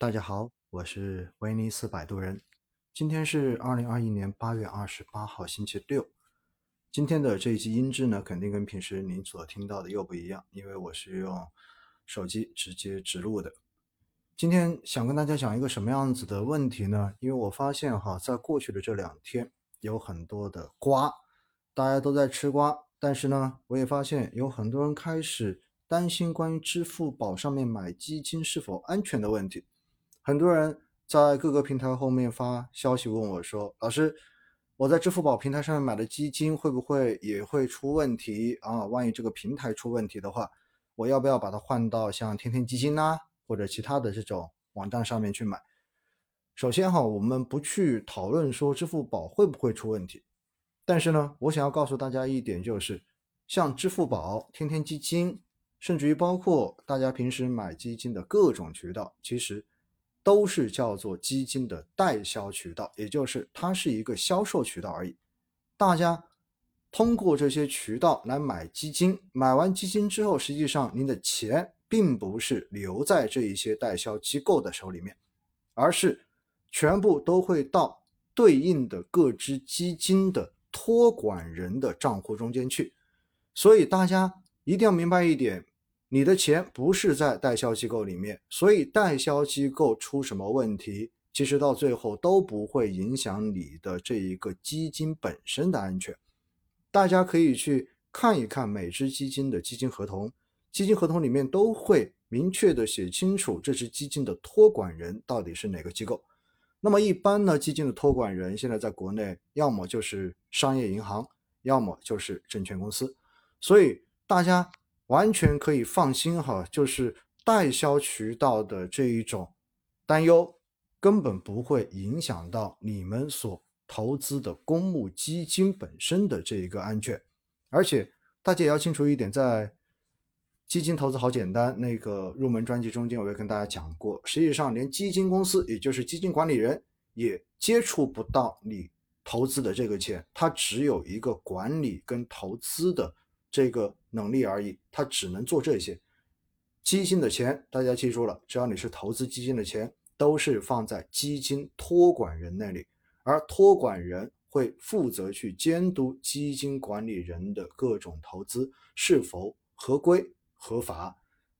大家好，我是威尼斯摆渡人。今天是二零二一年八月二十八号，星期六。今天的这一期音质呢，肯定跟平时您所听到的又不一样，因为我是用手机直接直录的。今天想跟大家讲一个什么样子的问题呢？因为我发现哈，在过去的这两天，有很多的瓜，大家都在吃瓜，但是呢，我也发现有很多人开始担心关于支付宝上面买基金是否安全的问题。很多人在各个平台后面发消息问我说：“老师，我在支付宝平台上面买的基金会不会也会出问题啊？万一这个平台出问题的话，我要不要把它换到像天天基金呐，或者其他的这种网站上面去买？”首先哈，我们不去讨论说支付宝会不会出问题，但是呢，我想要告诉大家一点，就是像支付宝、天天基金，甚至于包括大家平时买基金的各种渠道，其实。都是叫做基金的代销渠道，也就是它是一个销售渠道而已。大家通过这些渠道来买基金，买完基金之后，实际上您的钱并不是留在这一些代销机构的手里面，而是全部都会到对应的各支基金的托管人的账户中间去。所以大家一定要明白一点。你的钱不是在代销机构里面，所以代销机构出什么问题，其实到最后都不会影响你的这一个基金本身的安全。大家可以去看一看每只基金的基金合同，基金合同里面都会明确的写清楚这只基金的托管人到底是哪个机构。那么一般呢，基金的托管人现在在国内要么就是商业银行，要么就是证券公司，所以大家。完全可以放心哈，就是代销渠道的这一种担忧，根本不会影响到你们所投资的公募基金本身的这一个安全。而且大家也要清楚一点，在基金投资好简单那个入门专辑中间，我也跟大家讲过，实际上连基金公司，也就是基金管理人，也接触不到你投资的这个钱，它只有一个管理跟投资的。这个能力而已，他只能做这些。基金的钱，大家记住了，只要你是投资基金的钱，都是放在基金托管人那里，而托管人会负责去监督基金管理人的各种投资是否合规合法，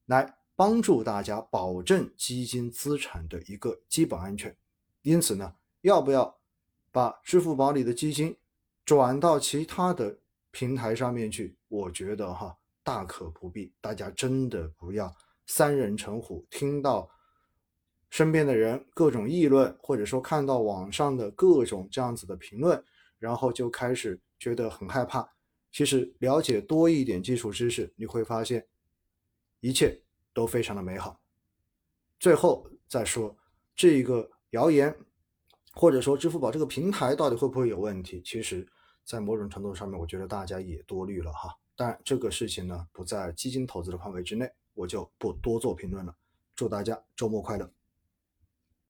来帮助大家保证基金资产的一个基本安全。因此呢，要不要把支付宝里的基金转到其他的？平台上面去，我觉得哈大可不必，大家真的不要三人成虎，听到身边的人各种议论，或者说看到网上的各种这样子的评论，然后就开始觉得很害怕。其实了解多一点基础知识，你会发现一切都非常的美好。最后再说这一个谣言，或者说支付宝这个平台到底会不会有问题？其实。在某种程度上面，我觉得大家也多虑了哈。但，这个事情呢不在基金投资的范围之内，我就不多做评论了。祝大家周末快乐！